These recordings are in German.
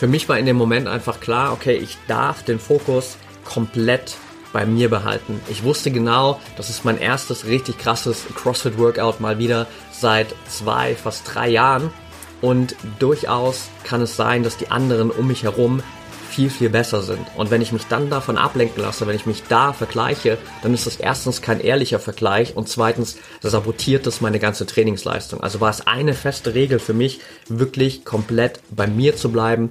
Für mich war in dem Moment einfach klar, okay, ich darf den Fokus komplett bei mir behalten. Ich wusste genau, das ist mein erstes richtig krasses CrossFit-Workout mal wieder seit zwei, fast drei Jahren. Und durchaus kann es sein, dass die anderen um mich herum viel, viel besser sind. Und wenn ich mich dann davon ablenken lasse, wenn ich mich da vergleiche, dann ist das erstens kein ehrlicher Vergleich und zweitens sabotiert das meine ganze Trainingsleistung. Also war es eine feste Regel für mich, wirklich komplett bei mir zu bleiben,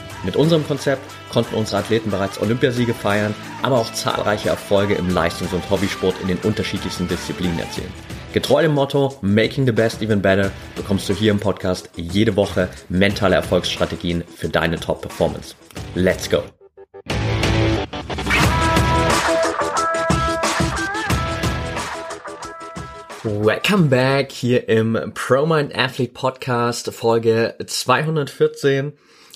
Mit unserem Konzept konnten unsere Athleten bereits Olympiasiege feiern, aber auch zahlreiche Erfolge im Leistungs- und Hobbysport in den unterschiedlichsten Disziplinen erzielen. Getreu dem Motto Making the Best Even Better bekommst du hier im Podcast jede Woche mentale Erfolgsstrategien für deine Top-Performance. Let's go! Welcome back hier im Pro Mind Athlete Podcast Folge 214.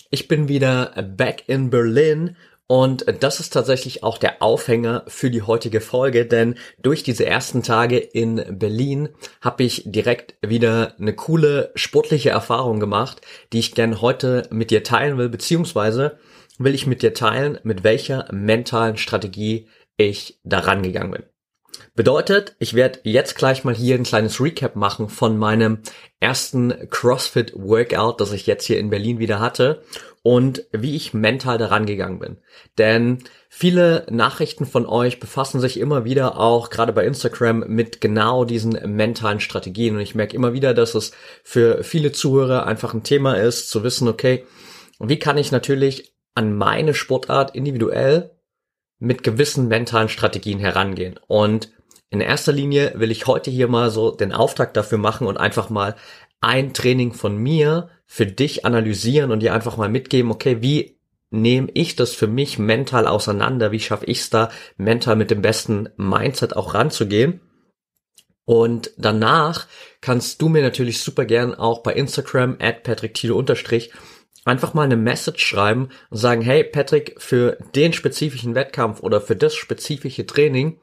Ich bin wieder back in Berlin und das ist tatsächlich auch der Aufhänger für die heutige Folge, denn durch diese ersten Tage in Berlin habe ich direkt wieder eine coole sportliche Erfahrung gemacht, die ich gern heute mit dir teilen will, beziehungsweise will ich mit dir teilen, mit welcher mentalen Strategie ich daran gegangen bin. Bedeutet, ich werde jetzt gleich mal hier ein kleines Recap machen von meinem ersten CrossFit Workout, das ich jetzt hier in Berlin wieder hatte und wie ich mental daran gegangen bin. Denn viele Nachrichten von euch befassen sich immer wieder auch gerade bei Instagram mit genau diesen mentalen Strategien und ich merke immer wieder, dass es für viele Zuhörer einfach ein Thema ist, zu wissen, okay, wie kann ich natürlich an meine Sportart individuell mit gewissen mentalen Strategien herangehen und in erster Linie will ich heute hier mal so den Auftrag dafür machen und einfach mal ein Training von mir für dich analysieren und dir einfach mal mitgeben, okay, wie nehme ich das für mich mental auseinander? Wie schaffe ich es da, mental mit dem besten Mindset auch ranzugehen? Und danach kannst du mir natürlich super gern auch bei Instagram at unterstrich einfach mal eine Message schreiben und sagen, hey Patrick, für den spezifischen Wettkampf oder für das spezifische Training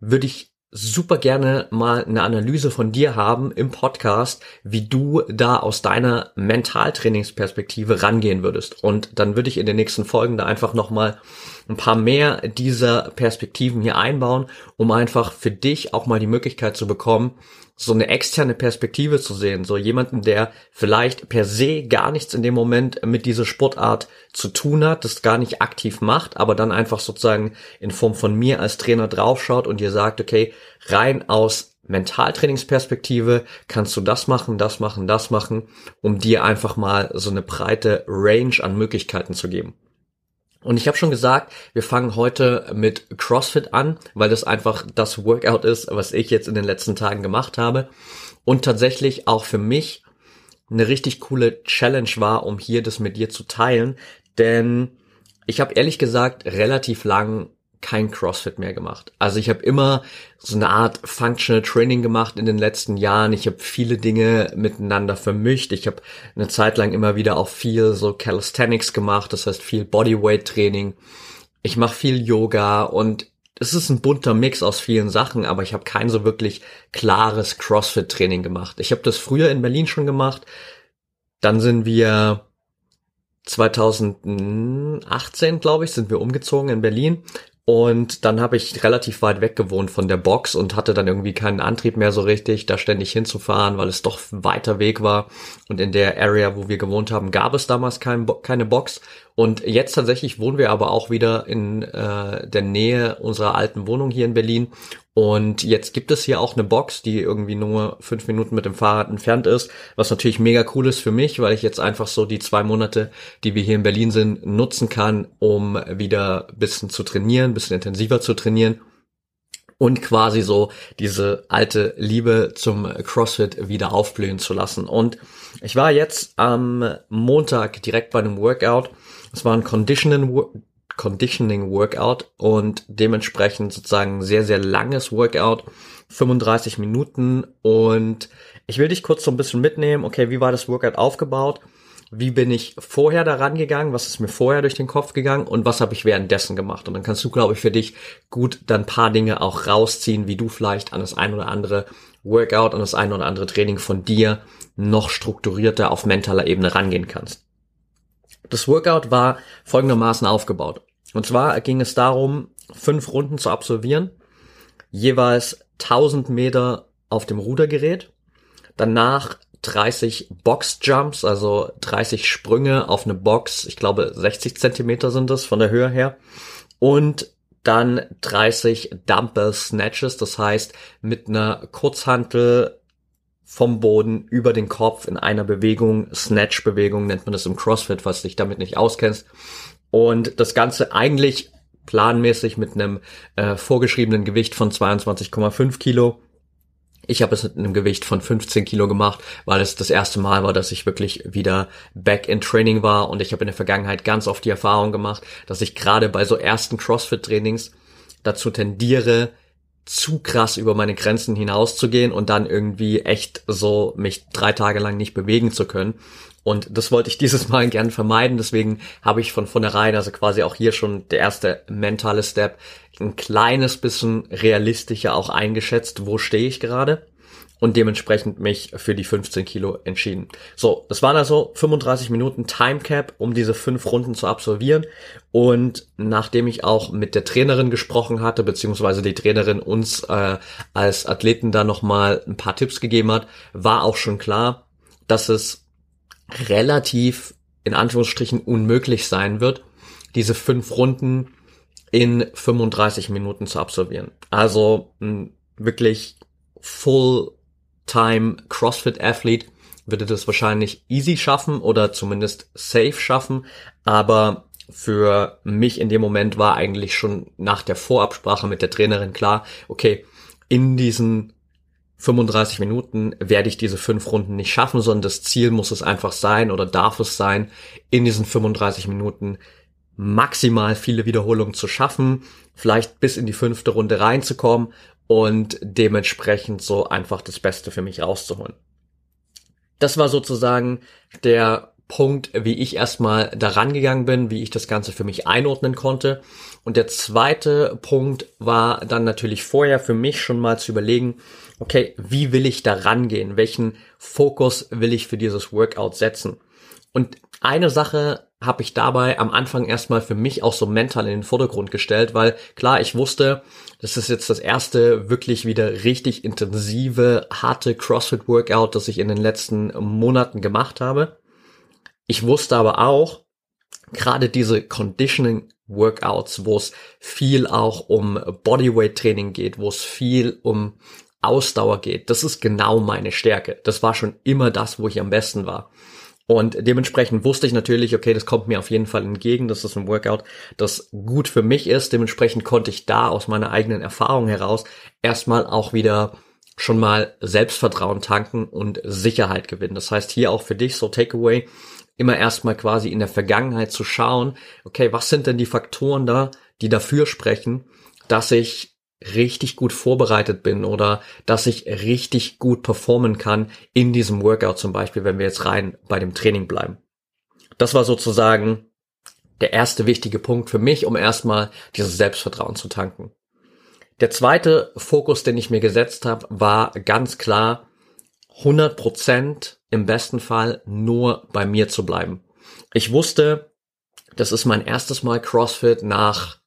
würde ich super gerne mal eine Analyse von dir haben im Podcast, wie du da aus deiner Mentaltrainingsperspektive rangehen würdest. Und dann würde ich in den nächsten Folgen da einfach nochmal ein paar mehr dieser Perspektiven hier einbauen, um einfach für dich auch mal die Möglichkeit zu bekommen, so eine externe Perspektive zu sehen, so jemanden, der vielleicht per se gar nichts in dem Moment mit dieser Sportart zu tun hat, das gar nicht aktiv macht, aber dann einfach sozusagen in Form von mir als Trainer draufschaut und dir sagt, okay, rein aus Mentaltrainingsperspektive kannst du das machen, das machen, das machen, um dir einfach mal so eine breite Range an Möglichkeiten zu geben. Und ich habe schon gesagt, wir fangen heute mit CrossFit an, weil das einfach das Workout ist, was ich jetzt in den letzten Tagen gemacht habe. Und tatsächlich auch für mich eine richtig coole Challenge war, um hier das mit dir zu teilen. Denn ich habe ehrlich gesagt relativ lang kein CrossFit mehr gemacht. Also ich habe immer so eine Art Functional Training gemacht in den letzten Jahren. Ich habe viele Dinge miteinander vermischt. Ich habe eine Zeit lang immer wieder auch viel so Calisthenics gemacht, das heißt viel Bodyweight Training. Ich mache viel Yoga und es ist ein bunter Mix aus vielen Sachen, aber ich habe kein so wirklich klares CrossFit Training gemacht. Ich habe das früher in Berlin schon gemacht. Dann sind wir 2018, glaube ich, sind wir umgezogen in Berlin und dann habe ich relativ weit weg gewohnt von der Box und hatte dann irgendwie keinen Antrieb mehr so richtig, da ständig hinzufahren, weil es doch weiter Weg war. Und in der Area, wo wir gewohnt haben, gab es damals kein keine Box. Und jetzt tatsächlich wohnen wir aber auch wieder in äh, der Nähe unserer alten Wohnung hier in Berlin. Und jetzt gibt es hier auch eine Box, die irgendwie nur fünf Minuten mit dem Fahrrad entfernt ist, was natürlich mega cool ist für mich, weil ich jetzt einfach so die zwei Monate, die wir hier in Berlin sind, nutzen kann, um wieder bisschen zu trainieren, bisschen intensiver zu trainieren und quasi so diese alte Liebe zum CrossFit wieder aufblühen zu lassen. Und ich war jetzt am Montag direkt bei einem Workout. Es war ein Conditioning, Conditioning Workout und dementsprechend sozusagen sehr, sehr langes Workout, 35 Minuten und ich will dich kurz so ein bisschen mitnehmen, okay, wie war das Workout aufgebaut? Wie bin ich vorher daran gegangen? Was ist mir vorher durch den Kopf gegangen? Und was habe ich währenddessen gemacht? Und dann kannst du, glaube ich, für dich gut dann paar Dinge auch rausziehen, wie du vielleicht an das ein oder andere Workout, an das ein oder andere Training von dir noch strukturierter auf mentaler Ebene rangehen kannst. Das Workout war folgendermaßen aufgebaut. Und zwar ging es darum, fünf Runden zu absolvieren, jeweils 1000 Meter auf dem Rudergerät, danach 30 Box-Jumps, also 30 Sprünge auf eine Box, ich glaube 60 Zentimeter sind das von der Höhe her, und dann 30 Dumbbell Snatches, das heißt mit einer Kurzhantel vom Boden über den Kopf in einer Bewegung, Snatch-Bewegung nennt man das im CrossFit, falls du dich damit nicht auskennst. Und das Ganze eigentlich planmäßig mit einem äh, vorgeschriebenen Gewicht von 22,5 Kilo. Ich habe es mit einem Gewicht von 15 Kilo gemacht, weil es das erste Mal war, dass ich wirklich wieder back in Training war und ich habe in der Vergangenheit ganz oft die Erfahrung gemacht, dass ich gerade bei so ersten CrossFit-Trainings dazu tendiere, zu krass über meine Grenzen hinauszugehen und dann irgendwie echt so mich drei Tage lang nicht bewegen zu können. Und das wollte ich dieses Mal gern vermeiden. Deswegen habe ich von vornherein, also quasi auch hier schon der erste mentale Step, ein kleines bisschen realistischer auch eingeschätzt, wo stehe ich gerade und dementsprechend mich für die 15 Kilo entschieden. So, das waren also 35 Minuten Time Cap, um diese fünf Runden zu absolvieren. Und nachdem ich auch mit der Trainerin gesprochen hatte, beziehungsweise die Trainerin uns äh, als Athleten da nochmal ein paar Tipps gegeben hat, war auch schon klar, dass es relativ in Anführungsstrichen unmöglich sein wird, diese fünf Runden in 35 Minuten zu absolvieren. Also wirklich full Time CrossFit Athlete würde das wahrscheinlich easy schaffen oder zumindest safe schaffen, aber für mich in dem Moment war eigentlich schon nach der Vorabsprache mit der Trainerin klar, okay, in diesen 35 Minuten werde ich diese fünf Runden nicht schaffen, sondern das Ziel muss es einfach sein oder darf es sein, in diesen 35 Minuten maximal viele Wiederholungen zu schaffen, vielleicht bis in die fünfte Runde reinzukommen und dementsprechend so einfach das Beste für mich rauszuholen. Das war sozusagen der Punkt, wie ich erstmal daran gegangen bin, wie ich das Ganze für mich einordnen konnte. Und der zweite Punkt war dann natürlich vorher für mich schon mal zu überlegen, okay, wie will ich da rangehen? Welchen Fokus will ich für dieses Workout setzen? Und eine Sache habe ich dabei am Anfang erstmal für mich auch so mental in den Vordergrund gestellt, weil klar, ich wusste, das ist jetzt das erste wirklich wieder richtig intensive, harte CrossFit-Workout, das ich in den letzten Monaten gemacht habe. Ich wusste aber auch, gerade diese Conditioning Workouts, wo es viel auch um Bodyweight Training geht, wo es viel um Ausdauer geht, das ist genau meine Stärke. Das war schon immer das, wo ich am besten war. Und dementsprechend wusste ich natürlich, okay, das kommt mir auf jeden Fall entgegen. Das ist ein Workout, das gut für mich ist. Dementsprechend konnte ich da aus meiner eigenen Erfahrung heraus erstmal auch wieder schon mal Selbstvertrauen tanken und Sicherheit gewinnen. Das heißt hier auch für dich so Takeaway, immer erstmal quasi in der Vergangenheit zu schauen, okay, was sind denn die Faktoren da, die dafür sprechen, dass ich richtig gut vorbereitet bin oder dass ich richtig gut performen kann in diesem Workout zum Beispiel, wenn wir jetzt rein bei dem Training bleiben. Das war sozusagen der erste wichtige Punkt für mich, um erstmal dieses Selbstvertrauen zu tanken. Der zweite Fokus, den ich mir gesetzt habe, war ganz klar 100% im besten Fall nur bei mir zu bleiben. Ich wusste, das ist mein erstes Mal CrossFit nach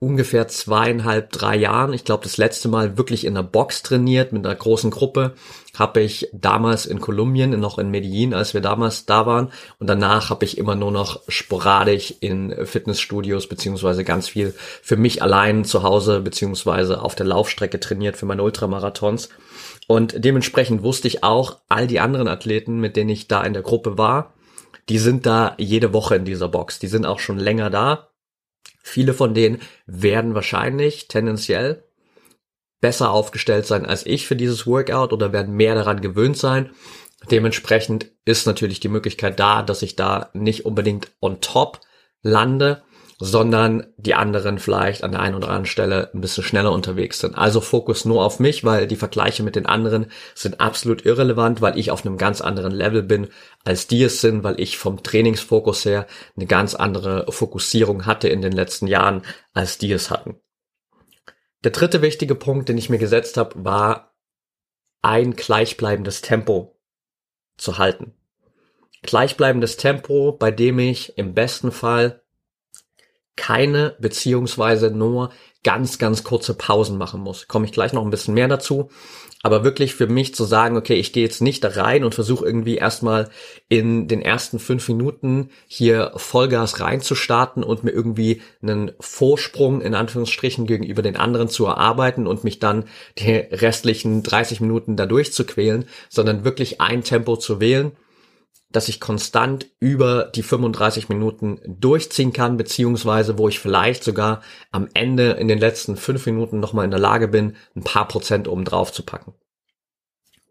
ungefähr zweieinhalb, drei Jahren. Ich glaube, das letzte Mal wirklich in einer Box trainiert mit einer großen Gruppe habe ich damals in Kolumbien, noch in Medellin, als wir damals da waren. Und danach habe ich immer nur noch sporadisch in Fitnessstudios beziehungsweise ganz viel für mich allein zu Hause beziehungsweise auf der Laufstrecke trainiert für meine Ultramarathons. Und dementsprechend wusste ich auch, all die anderen Athleten, mit denen ich da in der Gruppe war, die sind da jede Woche in dieser Box. Die sind auch schon länger da Viele von denen werden wahrscheinlich tendenziell besser aufgestellt sein als ich für dieses Workout oder werden mehr daran gewöhnt sein. Dementsprechend ist natürlich die Möglichkeit da, dass ich da nicht unbedingt on top lande, sondern die anderen vielleicht an der einen oder anderen Stelle ein bisschen schneller unterwegs sind. Also Fokus nur auf mich, weil die Vergleiche mit den anderen sind absolut irrelevant, weil ich auf einem ganz anderen Level bin, als die es sind, weil ich vom Trainingsfokus her eine ganz andere Fokussierung hatte in den letzten Jahren, als die es hatten. Der dritte wichtige Punkt, den ich mir gesetzt habe, war ein gleichbleibendes Tempo zu halten. Gleichbleibendes Tempo, bei dem ich im besten Fall keine beziehungsweise nur ganz, ganz kurze Pausen machen muss. Komme ich gleich noch ein bisschen mehr dazu. Aber wirklich für mich zu sagen, okay, ich gehe jetzt nicht da rein und versuche irgendwie erstmal in den ersten fünf Minuten hier Vollgas reinzustarten und mir irgendwie einen Vorsprung in Anführungsstrichen gegenüber den anderen zu erarbeiten und mich dann die restlichen 30 Minuten dadurch zu quälen, sondern wirklich ein Tempo zu wählen dass ich konstant über die 35 Minuten durchziehen kann, beziehungsweise wo ich vielleicht sogar am Ende in den letzten fünf Minuten nochmal in der Lage bin, ein paar Prozent oben drauf zu packen.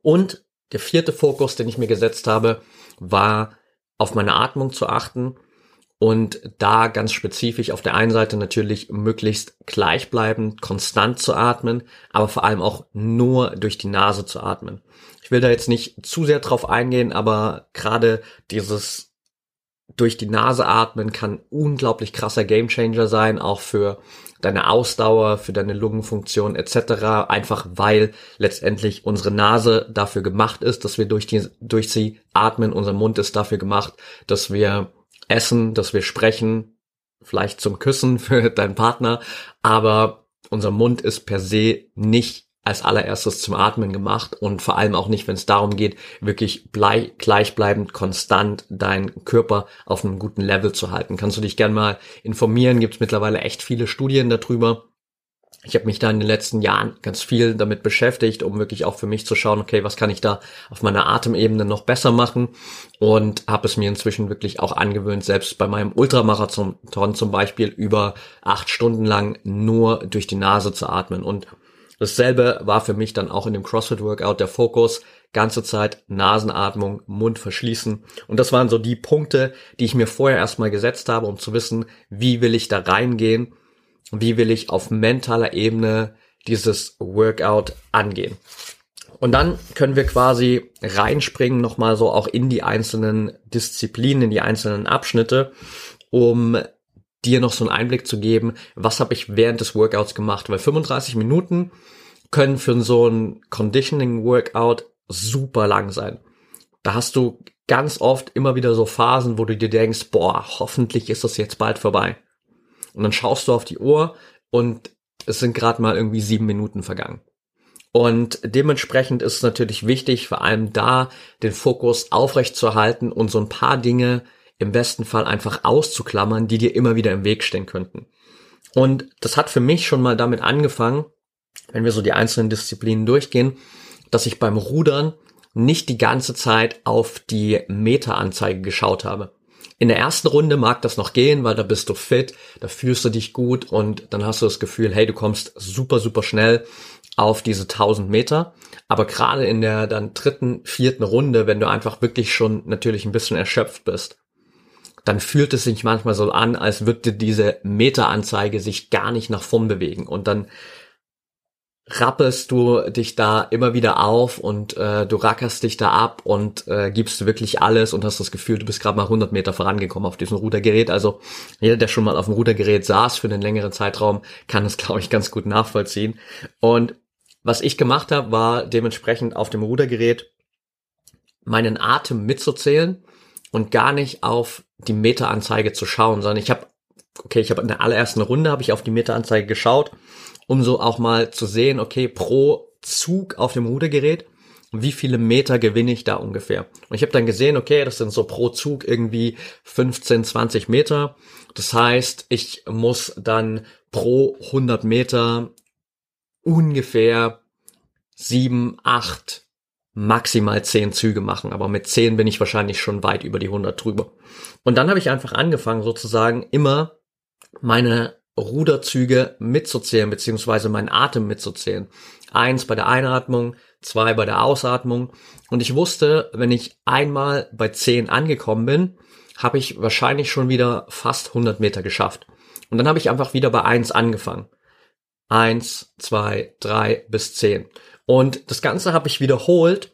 Und der vierte Fokus, den ich mir gesetzt habe, war auf meine Atmung zu achten und da ganz spezifisch auf der einen Seite natürlich möglichst gleichbleibend, konstant zu atmen, aber vor allem auch nur durch die Nase zu atmen. Ich will da jetzt nicht zu sehr drauf eingehen, aber gerade dieses durch die Nase atmen kann unglaublich krasser Gamechanger sein, auch für deine Ausdauer, für deine Lungenfunktion etc. Einfach weil letztendlich unsere Nase dafür gemacht ist, dass wir durch, die, durch sie atmen. Unser Mund ist dafür gemacht, dass wir essen, dass wir sprechen, vielleicht zum Küssen für deinen Partner, aber unser Mund ist per se nicht als allererstes zum Atmen gemacht und vor allem auch nicht, wenn es darum geht, wirklich blei gleichbleibend konstant deinen Körper auf einem guten Level zu halten. Kannst du dich gern mal informieren, gibt es mittlerweile echt viele Studien darüber. Ich habe mich da in den letzten Jahren ganz viel damit beschäftigt, um wirklich auch für mich zu schauen, okay, was kann ich da auf meiner Atemebene noch besser machen und habe es mir inzwischen wirklich auch angewöhnt, selbst bei meinem Ultramarathon zum Beispiel über acht Stunden lang nur durch die Nase zu atmen und Dasselbe war für mich dann auch in dem CrossFit-Workout der Fokus. Ganze Zeit Nasenatmung, Mund verschließen. Und das waren so die Punkte, die ich mir vorher erstmal gesetzt habe, um zu wissen, wie will ich da reingehen, wie will ich auf mentaler Ebene dieses Workout angehen. Und dann können wir quasi reinspringen, nochmal so auch in die einzelnen Disziplinen, in die einzelnen Abschnitte, um dir noch so einen Einblick zu geben, was habe ich während des Workouts gemacht, weil 35 Minuten können für so ein Conditioning-Workout super lang sein. Da hast du ganz oft immer wieder so Phasen, wo du dir denkst, boah, hoffentlich ist das jetzt bald vorbei. Und dann schaust du auf die Uhr und es sind gerade mal irgendwie sieben Minuten vergangen. Und dementsprechend ist es natürlich wichtig, vor allem da den Fokus aufrecht zu erhalten und so ein paar Dinge im besten Fall einfach auszuklammern, die dir immer wieder im Weg stehen könnten. Und das hat für mich schon mal damit angefangen, wenn wir so die einzelnen Disziplinen durchgehen, dass ich beim Rudern nicht die ganze Zeit auf die Meteranzeige geschaut habe. In der ersten Runde mag das noch gehen, weil da bist du fit, da fühlst du dich gut und dann hast du das Gefühl, hey, du kommst super, super schnell auf diese 1000 Meter. Aber gerade in der dann dritten, vierten Runde, wenn du einfach wirklich schon natürlich ein bisschen erschöpft bist, dann fühlt es sich manchmal so an, als würde diese Meteranzeige sich gar nicht nach vorn bewegen. Und dann rappelst du dich da immer wieder auf und äh, du rackerst dich da ab und äh, gibst wirklich alles und hast das Gefühl, du bist gerade mal 100 Meter vorangekommen auf diesem Rudergerät. Also jeder, der schon mal auf dem Rudergerät saß für einen längeren Zeitraum, kann es, glaube ich, ganz gut nachvollziehen. Und was ich gemacht habe, war dementsprechend auf dem Rudergerät meinen Atem mitzuzählen und gar nicht auf die Meteranzeige zu schauen, sondern ich habe, okay, ich habe in der allerersten Runde habe ich auf die Meteranzeige geschaut, um so auch mal zu sehen, okay, pro Zug auf dem Rudergerät, wie viele Meter gewinne ich da ungefähr. Und ich habe dann gesehen, okay, das sind so pro Zug irgendwie 15, 20 Meter. Das heißt, ich muss dann pro 100 Meter ungefähr 7, 8 maximal zehn Züge machen, aber mit zehn bin ich wahrscheinlich schon weit über die 100 drüber. Und dann habe ich einfach angefangen, sozusagen immer meine Ruderzüge mitzuzählen, beziehungsweise meinen Atem mitzuzählen. Eins bei der Einatmung, zwei bei der Ausatmung. Und ich wusste, wenn ich einmal bei zehn angekommen bin, habe ich wahrscheinlich schon wieder fast 100 Meter geschafft. Und dann habe ich einfach wieder bei eins angefangen. Eins, zwei, drei bis zehn. Und das Ganze habe ich wiederholt.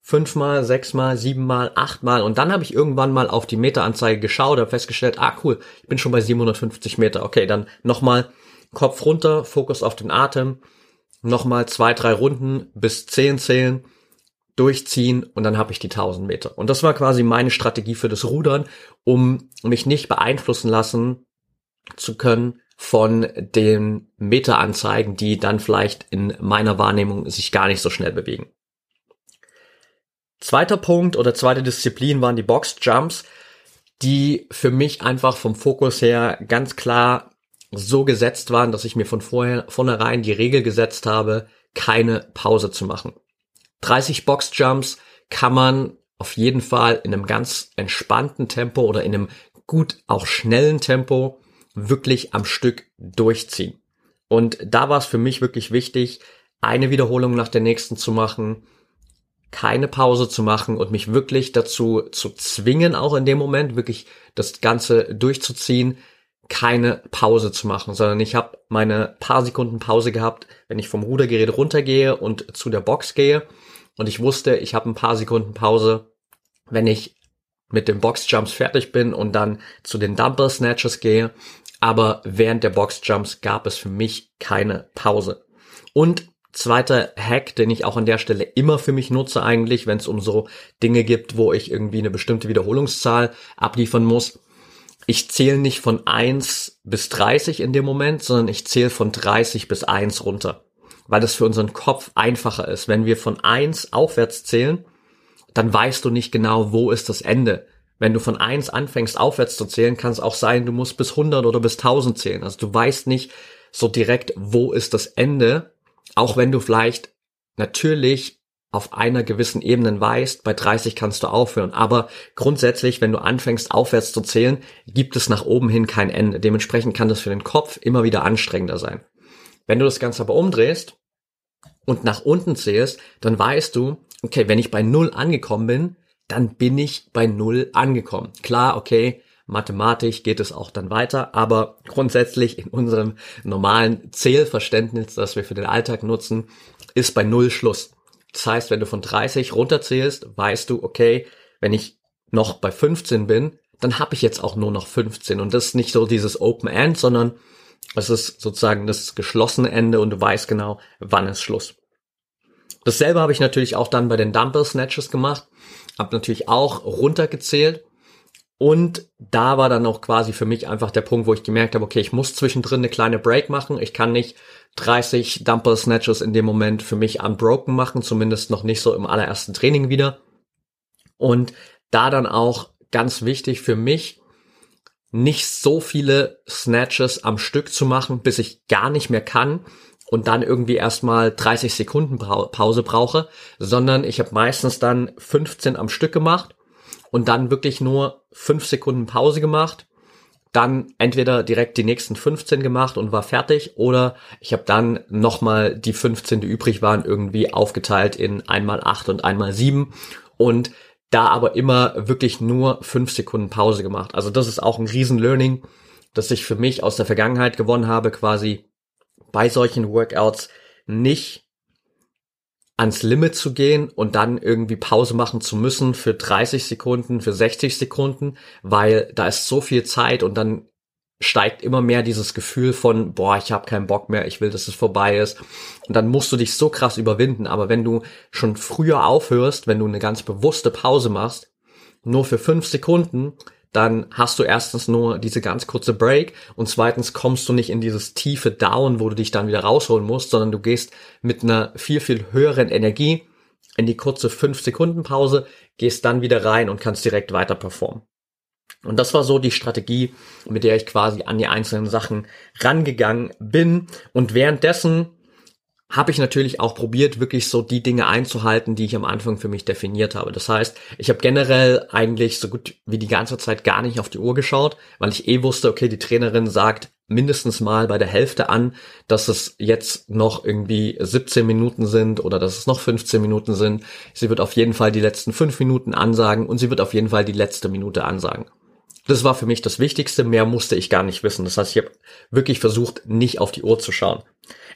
Fünfmal, sechsmal, siebenmal, achtmal. Und dann habe ich irgendwann mal auf die Meteranzeige geschaut, habe festgestellt, ah cool, ich bin schon bei 750 Meter. Okay, dann nochmal Kopf runter, Fokus auf den Atem. Nochmal zwei, drei Runden bis zehn zählen durchziehen und dann habe ich die 1000 Meter. Und das war quasi meine Strategie für das Rudern, um mich nicht beeinflussen lassen zu können von den Meteranzeigen, die dann vielleicht in meiner Wahrnehmung sich gar nicht so schnell bewegen. Zweiter Punkt oder zweite Disziplin waren die Box Jumps, die für mich einfach vom Fokus her ganz klar so gesetzt waren, dass ich mir von vorher, vornherein die Regel gesetzt habe, keine Pause zu machen. 30 Box Jumps kann man auf jeden Fall in einem ganz entspannten Tempo oder in einem gut auch schnellen Tempo wirklich am Stück durchziehen. Und da war es für mich wirklich wichtig, eine Wiederholung nach der nächsten zu machen, keine Pause zu machen und mich wirklich dazu zu zwingen, auch in dem Moment wirklich das Ganze durchzuziehen, keine Pause zu machen, sondern ich habe meine paar Sekunden Pause gehabt, wenn ich vom Rudergerät runtergehe und zu der Box gehe. Und ich wusste, ich habe ein paar Sekunden Pause, wenn ich mit den Boxjumps fertig bin und dann zu den Dumbbell Snatches gehe. Aber während der Boxjumps gab es für mich keine Pause. Und zweiter Hack, den ich auch an der Stelle immer für mich nutze eigentlich, wenn es um so Dinge gibt, wo ich irgendwie eine bestimmte Wiederholungszahl abliefern muss. Ich zähle nicht von eins bis 30 in dem Moment, sondern ich zähle von 30 bis eins runter. Weil das für unseren Kopf einfacher ist. Wenn wir von eins aufwärts zählen, dann weißt du nicht genau, wo ist das Ende. Wenn du von eins anfängst aufwärts zu zählen, kann es auch sein, du musst bis 100 oder bis 1000 zählen. Also du weißt nicht so direkt, wo ist das Ende, auch wenn du vielleicht natürlich auf einer gewissen Ebene weißt, bei 30 kannst du aufhören. Aber grundsätzlich, wenn du anfängst aufwärts zu zählen, gibt es nach oben hin kein Ende. Dementsprechend kann das für den Kopf immer wieder anstrengender sein. Wenn du das Ganze aber umdrehst und nach unten zählst, dann weißt du, okay, wenn ich bei Null angekommen bin, dann bin ich bei Null angekommen. Klar, okay, mathematisch geht es auch dann weiter, aber grundsätzlich in unserem normalen Zählverständnis, das wir für den Alltag nutzen, ist bei Null Schluss. Das heißt, wenn du von 30 runterzählst, weißt du, okay, wenn ich noch bei 15 bin, dann habe ich jetzt auch nur noch 15 und das ist nicht so dieses Open End, sondern es ist sozusagen das geschlossene Ende und du weißt genau, wann ist Schluss. Dasselbe habe ich natürlich auch dann bei den Dumbbell Snatches gemacht habe natürlich auch runtergezählt und da war dann auch quasi für mich einfach der Punkt, wo ich gemerkt habe, okay, ich muss zwischendrin eine kleine Break machen. Ich kann nicht 30 Dumbbell Snatches in dem Moment für mich unbroken machen, zumindest noch nicht so im allerersten Training wieder. Und da dann auch ganz wichtig für mich, nicht so viele Snatches am Stück zu machen, bis ich gar nicht mehr kann, und dann irgendwie erstmal 30 Sekunden Pause brauche, sondern ich habe meistens dann 15 am Stück gemacht und dann wirklich nur 5 Sekunden Pause gemacht, dann entweder direkt die nächsten 15 gemacht und war fertig oder ich habe dann nochmal die 15, die übrig waren, irgendwie aufgeteilt in einmal 8 und einmal 7 und da aber immer wirklich nur 5 Sekunden Pause gemacht. Also das ist auch ein riesen Learning, das ich für mich aus der Vergangenheit gewonnen habe, quasi bei solchen Workouts nicht ans Limit zu gehen und dann irgendwie Pause machen zu müssen für 30 Sekunden, für 60 Sekunden, weil da ist so viel Zeit und dann steigt immer mehr dieses Gefühl von, boah, ich habe keinen Bock mehr, ich will, dass es vorbei ist. Und dann musst du dich so krass überwinden. Aber wenn du schon früher aufhörst, wenn du eine ganz bewusste Pause machst, nur für fünf Sekunden, dann hast du erstens nur diese ganz kurze Break und zweitens kommst du nicht in dieses tiefe Down, wo du dich dann wieder rausholen musst, sondern du gehst mit einer viel, viel höheren Energie in die kurze 5 Sekunden Pause, gehst dann wieder rein und kannst direkt weiter performen. Und das war so die Strategie, mit der ich quasi an die einzelnen Sachen rangegangen bin. Und währenddessen habe ich natürlich auch probiert, wirklich so die Dinge einzuhalten, die ich am Anfang für mich definiert habe. Das heißt, ich habe generell eigentlich so gut wie die ganze Zeit gar nicht auf die Uhr geschaut, weil ich eh wusste, okay, die Trainerin sagt mindestens mal bei der Hälfte an, dass es jetzt noch irgendwie 17 Minuten sind oder dass es noch 15 Minuten sind. Sie wird auf jeden Fall die letzten fünf Minuten ansagen und sie wird auf jeden Fall die letzte Minute ansagen. Das war für mich das Wichtigste, mehr musste ich gar nicht wissen. Das heißt, ich habe wirklich versucht, nicht auf die Uhr zu schauen.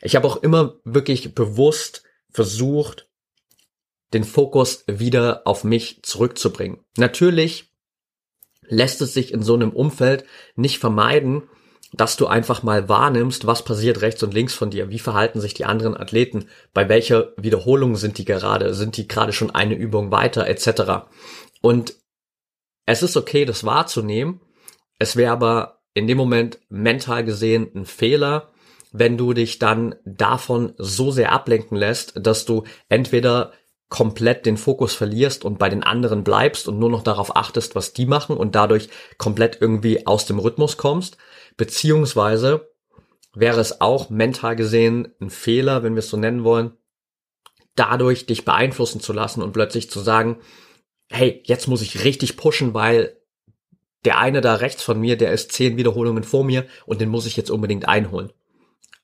Ich habe auch immer wirklich bewusst versucht, den Fokus wieder auf mich zurückzubringen. Natürlich lässt es sich in so einem Umfeld nicht vermeiden, dass du einfach mal wahrnimmst, was passiert rechts und links von dir, wie verhalten sich die anderen Athleten, bei welcher Wiederholung sind die gerade, sind die gerade schon eine Übung weiter, etc. Und es ist okay, das wahrzunehmen. Es wäre aber in dem Moment mental gesehen ein Fehler, wenn du dich dann davon so sehr ablenken lässt, dass du entweder komplett den Fokus verlierst und bei den anderen bleibst und nur noch darauf achtest, was die machen und dadurch komplett irgendwie aus dem Rhythmus kommst, beziehungsweise wäre es auch mental gesehen ein Fehler, wenn wir es so nennen wollen, dadurch dich beeinflussen zu lassen und plötzlich zu sagen, hey, jetzt muss ich richtig pushen, weil der eine da rechts von mir, der ist zehn Wiederholungen vor mir und den muss ich jetzt unbedingt einholen.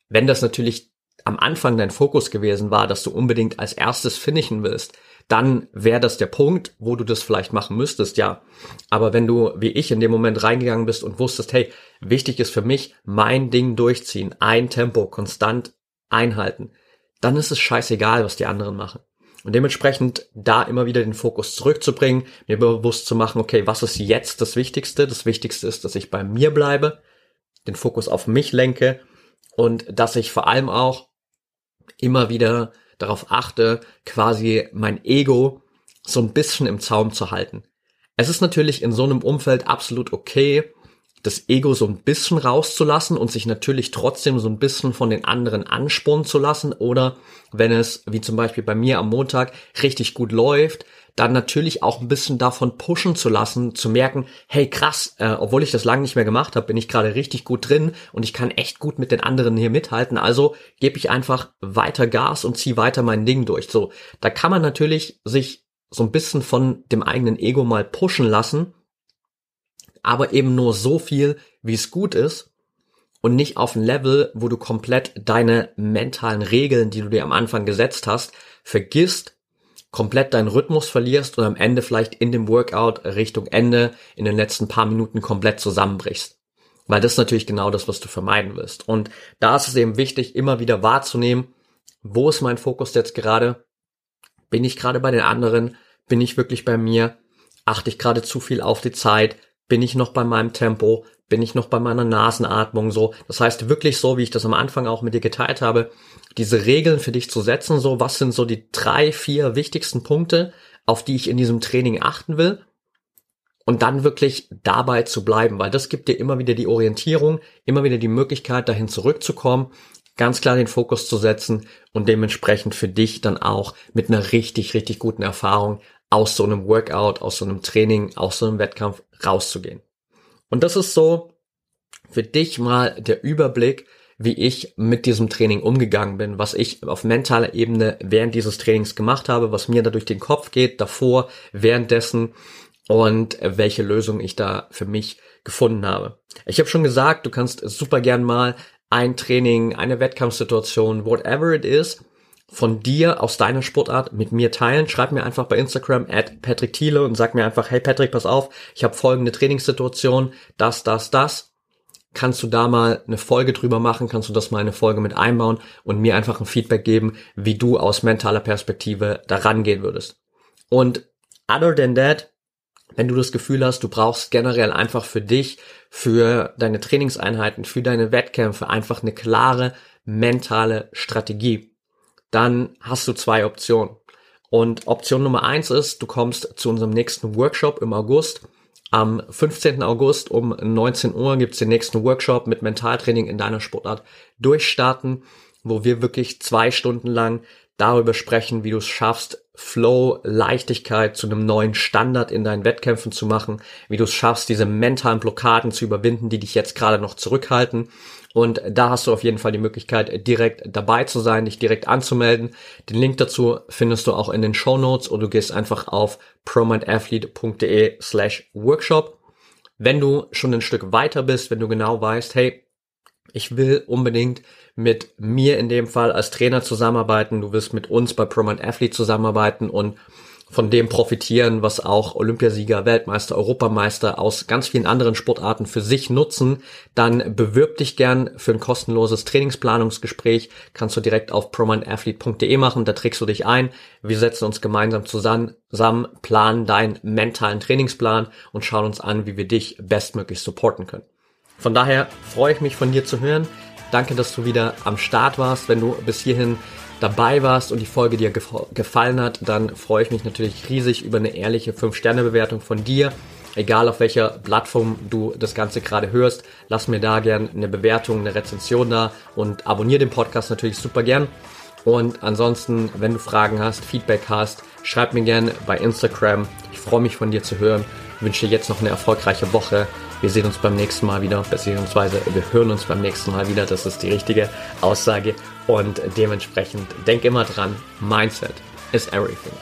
Wenn das natürlich am Anfang dein Fokus gewesen war, dass du unbedingt als erstes finishen willst, dann wäre das der Punkt, wo du das vielleicht machen müsstest, ja. Aber wenn du, wie ich, in dem Moment reingegangen bist und wusstest, hey, wichtig ist für mich, mein Ding durchziehen, ein Tempo konstant einhalten, dann ist es scheißegal, was die anderen machen. Und dementsprechend da immer wieder den Fokus zurückzubringen, mir bewusst zu machen, okay, was ist jetzt das Wichtigste? Das Wichtigste ist, dass ich bei mir bleibe, den Fokus auf mich lenke und dass ich vor allem auch immer wieder darauf achte, quasi mein Ego so ein bisschen im Zaum zu halten. Es ist natürlich in so einem Umfeld absolut okay, das Ego so ein bisschen rauszulassen und sich natürlich trotzdem so ein bisschen von den anderen anspornen zu lassen oder wenn es, wie zum Beispiel bei mir am Montag, richtig gut läuft, dann natürlich auch ein bisschen davon pushen zu lassen, zu merken, hey krass, äh, obwohl ich das lange nicht mehr gemacht habe, bin ich gerade richtig gut drin und ich kann echt gut mit den anderen hier mithalten. Also gebe ich einfach weiter Gas und ziehe weiter mein Ding durch. So, da kann man natürlich sich so ein bisschen von dem eigenen Ego mal pushen lassen aber eben nur so viel, wie es gut ist und nicht auf ein Level, wo du komplett deine mentalen Regeln, die du dir am Anfang gesetzt hast, vergisst, komplett deinen Rhythmus verlierst und am Ende vielleicht in dem Workout Richtung Ende in den letzten paar Minuten komplett zusammenbrichst. Weil das ist natürlich genau das, was du vermeiden willst. Und da ist es eben wichtig, immer wieder wahrzunehmen, wo ist mein Fokus jetzt gerade? Bin ich gerade bei den anderen? Bin ich wirklich bei mir? Achte ich gerade zu viel auf die Zeit? Bin ich noch bei meinem Tempo, bin ich noch bei meiner Nasenatmung so. Das heißt wirklich so, wie ich das am Anfang auch mit dir geteilt habe, diese Regeln für dich zu setzen, so was sind so die drei, vier wichtigsten Punkte, auf die ich in diesem Training achten will und dann wirklich dabei zu bleiben, weil das gibt dir immer wieder die Orientierung, immer wieder die Möglichkeit, dahin zurückzukommen, ganz klar den Fokus zu setzen und dementsprechend für dich dann auch mit einer richtig, richtig guten Erfahrung aus so einem Workout, aus so einem Training, aus so einem Wettkampf rauszugehen. Und das ist so für dich mal der Überblick, wie ich mit diesem Training umgegangen bin, was ich auf mentaler Ebene während dieses Trainings gemacht habe, was mir da durch den Kopf geht, davor, währenddessen und welche Lösung ich da für mich gefunden habe. Ich habe schon gesagt, du kannst super gern mal ein Training, eine Wettkampfsituation, whatever it is, von dir aus deiner Sportart mit mir teilen. Schreib mir einfach bei Instagram at Patrick Thiele und sag mir einfach, hey Patrick, pass auf, ich habe folgende Trainingssituation, das, das, das. Kannst du da mal eine Folge drüber machen? Kannst du das mal eine Folge mit einbauen und mir einfach ein Feedback geben, wie du aus mentaler Perspektive da rangehen würdest? Und other than that, wenn du das Gefühl hast, du brauchst generell einfach für dich, für deine Trainingseinheiten, für deine Wettkämpfe einfach eine klare mentale Strategie dann hast du zwei Optionen. Und Option Nummer eins ist, du kommst zu unserem nächsten Workshop im August. Am 15. August um 19 Uhr gibt's den nächsten Workshop mit Mentaltraining in deiner Sportart durchstarten, wo wir wirklich zwei Stunden lang darüber sprechen, wie du es schaffst, Flow, Leichtigkeit zu einem neuen Standard in deinen Wettkämpfen zu machen, wie du es schaffst, diese mentalen Blockaden zu überwinden, die dich jetzt gerade noch zurückhalten und da hast du auf jeden Fall die Möglichkeit, direkt dabei zu sein, dich direkt anzumelden. Den Link dazu findest du auch in den Show Notes oder du gehst einfach auf promindathlete.de slash workshop. Wenn du schon ein Stück weiter bist, wenn du genau weißt, hey, ich will unbedingt mit mir in dem Fall als Trainer zusammenarbeiten, du willst mit uns bei Prominent Athlete zusammenarbeiten und von dem profitieren, was auch Olympiasieger, Weltmeister, Europameister aus ganz vielen anderen Sportarten für sich nutzen, dann bewirb dich gern für ein kostenloses Trainingsplanungsgespräch. Kannst du direkt auf promindathlete.de machen, da trägst du dich ein. Wir setzen uns gemeinsam zusammen, planen deinen mentalen Trainingsplan und schauen uns an, wie wir dich bestmöglich supporten können. Von daher freue ich mich von dir zu hören. Danke, dass du wieder am Start warst. Wenn du bis hierhin dabei warst und die Folge dir gefallen hat, dann freue ich mich natürlich riesig über eine ehrliche 5-Sterne-Bewertung von dir. Egal auf welcher Plattform du das Ganze gerade hörst, lass mir da gern eine Bewertung, eine Rezension da und abonniere den Podcast natürlich super gern. Und ansonsten, wenn du Fragen hast, Feedback hast, schreib mir gern bei Instagram. Ich freue mich von dir zu hören. Ich wünsche dir jetzt noch eine erfolgreiche Woche. Wir sehen uns beim nächsten Mal wieder, beziehungsweise wir hören uns beim nächsten Mal wieder. Das ist die richtige Aussage. Und dementsprechend denk immer dran, Mindset is everything.